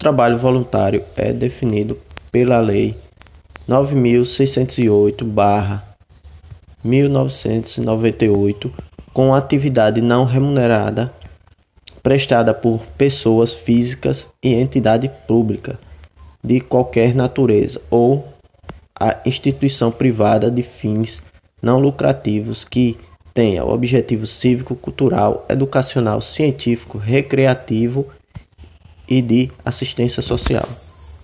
trabalho voluntário é definido pela Lei 9608-1998 com atividade não remunerada prestada por pessoas físicas e entidade pública de qualquer natureza ou a instituição privada de fins não lucrativos que tenha o objetivo cívico, cultural, educacional, científico, recreativo e de assistência social.